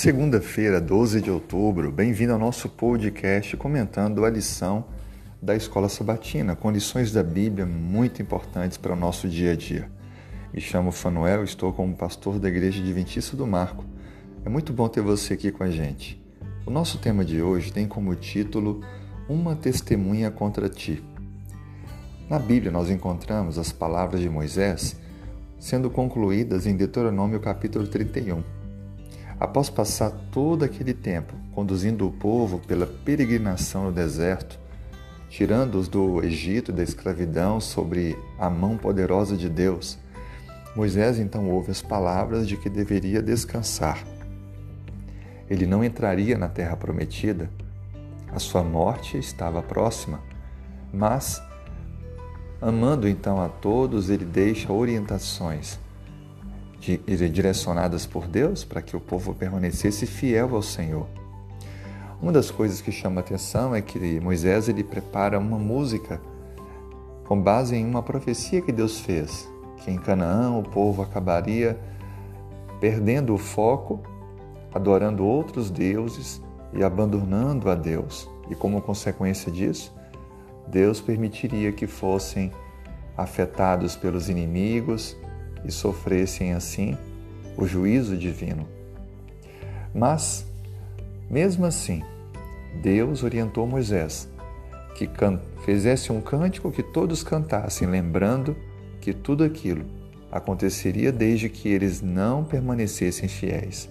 Segunda-feira, 12 de outubro, bem-vindo ao nosso podcast comentando a lição da Escola Sabatina, com lições da Bíblia muito importantes para o nosso dia a dia. Me chamo Fanuel, estou como pastor da Igreja Adventista do Marco. É muito bom ter você aqui com a gente. O nosso tema de hoje tem como título Uma Testemunha contra Ti. Na Bíblia nós encontramos as palavras de Moisés sendo concluídas em Deuteronômio capítulo 31 Após passar todo aquele tempo conduzindo o povo pela peregrinação no deserto, tirando-os do Egito da escravidão sobre a mão poderosa de Deus, Moisés então ouve as palavras de que deveria descansar. Ele não entraria na terra prometida, a sua morte estava próxima, mas, amando então a todos, ele deixa orientações direcionadas por Deus para que o povo permanecesse fiel ao Senhor. Uma das coisas que chama atenção é que Moisés ele prepara uma música com base em uma profecia que Deus fez, que em Canaã o povo acabaria perdendo o foco, adorando outros deuses e abandonando a Deus. E como consequência disso, Deus permitiria que fossem afetados pelos inimigos e sofressem assim o juízo divino. Mas, mesmo assim, Deus orientou Moisés que fizesse um cântico que todos cantassem, lembrando que tudo aquilo aconteceria desde que eles não permanecessem fiéis.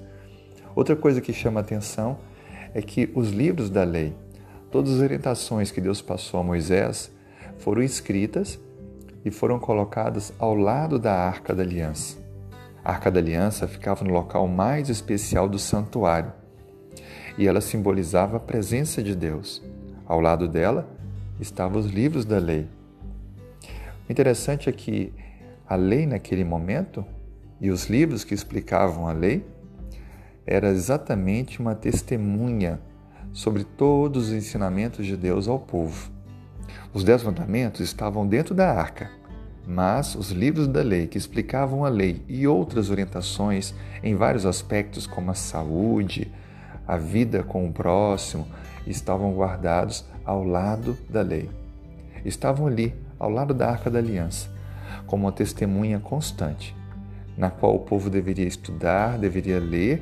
Outra coisa que chama atenção é que os livros da lei, todas as orientações que Deus passou a Moisés, foram escritas e foram colocadas ao lado da Arca da Aliança. A Arca da Aliança ficava no local mais especial do santuário e ela simbolizava a presença de Deus. Ao lado dela estavam os livros da lei. O interessante é que a lei naquele momento e os livros que explicavam a lei era exatamente uma testemunha sobre todos os ensinamentos de Deus ao povo. Os Dez Mandamentos estavam dentro da arca, mas os livros da lei que explicavam a lei e outras orientações em vários aspectos, como a saúde, a vida com o próximo, estavam guardados ao lado da lei. Estavam ali, ao lado da arca da aliança, como uma testemunha constante, na qual o povo deveria estudar, deveria ler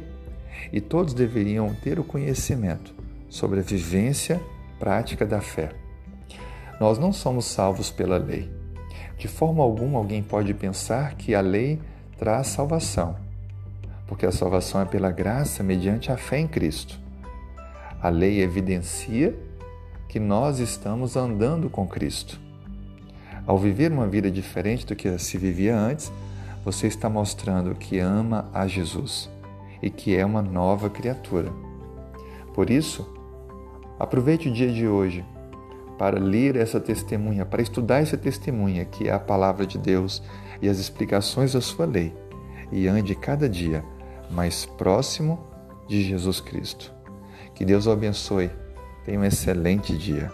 e todos deveriam ter o conhecimento sobre a vivência prática da fé. Nós não somos salvos pela lei. De forma alguma alguém pode pensar que a lei traz salvação, porque a salvação é pela graça mediante a fé em Cristo. A lei evidencia que nós estamos andando com Cristo. Ao viver uma vida diferente do que se vivia antes, você está mostrando que ama a Jesus e que é uma nova criatura. Por isso, aproveite o dia de hoje para ler essa testemunha, para estudar essa testemunha, que é a palavra de Deus e as explicações da sua lei, e ande cada dia mais próximo de Jesus Cristo. Que Deus o abençoe. Tenha um excelente dia.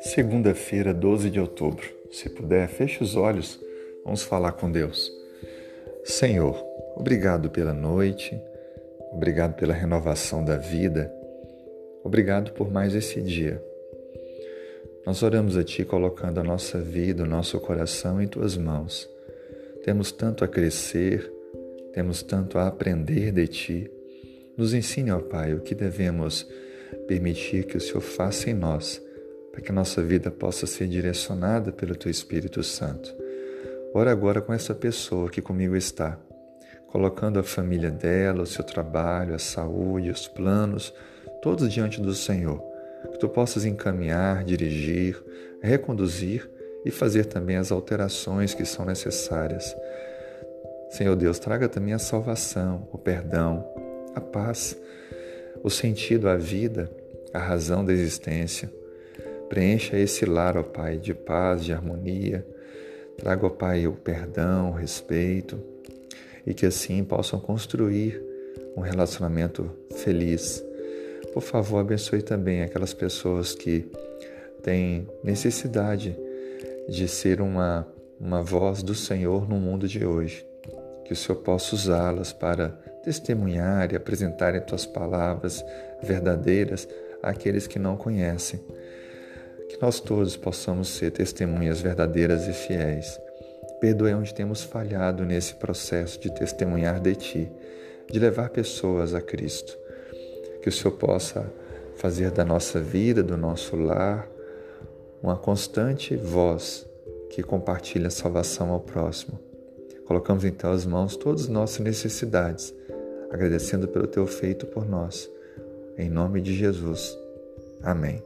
Segunda-feira, 12 de outubro. Se puder, feche os olhos. Vamos falar com Deus. Senhor, obrigado pela noite, obrigado pela renovação da vida, obrigado por mais esse dia. Nós oramos a Ti colocando a nossa vida, o nosso coração em Tuas mãos. Temos tanto a crescer, temos tanto a aprender de Ti. Nos ensine, ó Pai, o que devemos permitir que o Senhor faça em nós, para que a nossa vida possa ser direcionada pelo Teu Espírito Santo. Ora agora com essa pessoa que comigo está, colocando a família dela, o seu trabalho, a saúde, os planos, todos diante do Senhor. Que tu possas encaminhar, dirigir, reconduzir e fazer também as alterações que são necessárias. Senhor Deus, traga também a salvação, o perdão, a paz, o sentido, a vida, a razão da existência. Preencha esse lar, ó Pai, de paz, de harmonia Traga, ó Pai, o perdão, o respeito e que assim possam construir um relacionamento feliz. Por favor, abençoe também aquelas pessoas que têm necessidade de ser uma, uma voz do Senhor no mundo de hoje. Que o Senhor possa usá-las para testemunhar e apresentar tuas palavras verdadeiras àqueles que não conhecem. Que nós todos possamos ser testemunhas verdadeiras e fiéis. Perdoe onde temos falhado nesse processo de testemunhar de Ti, de levar pessoas a Cristo. Que o Senhor possa fazer da nossa vida, do nosso lar, uma constante voz que compartilha a salvação ao próximo. Colocamos em tuas mãos todas as nossas necessidades, agradecendo pelo teu feito por nós. Em nome de Jesus. Amém.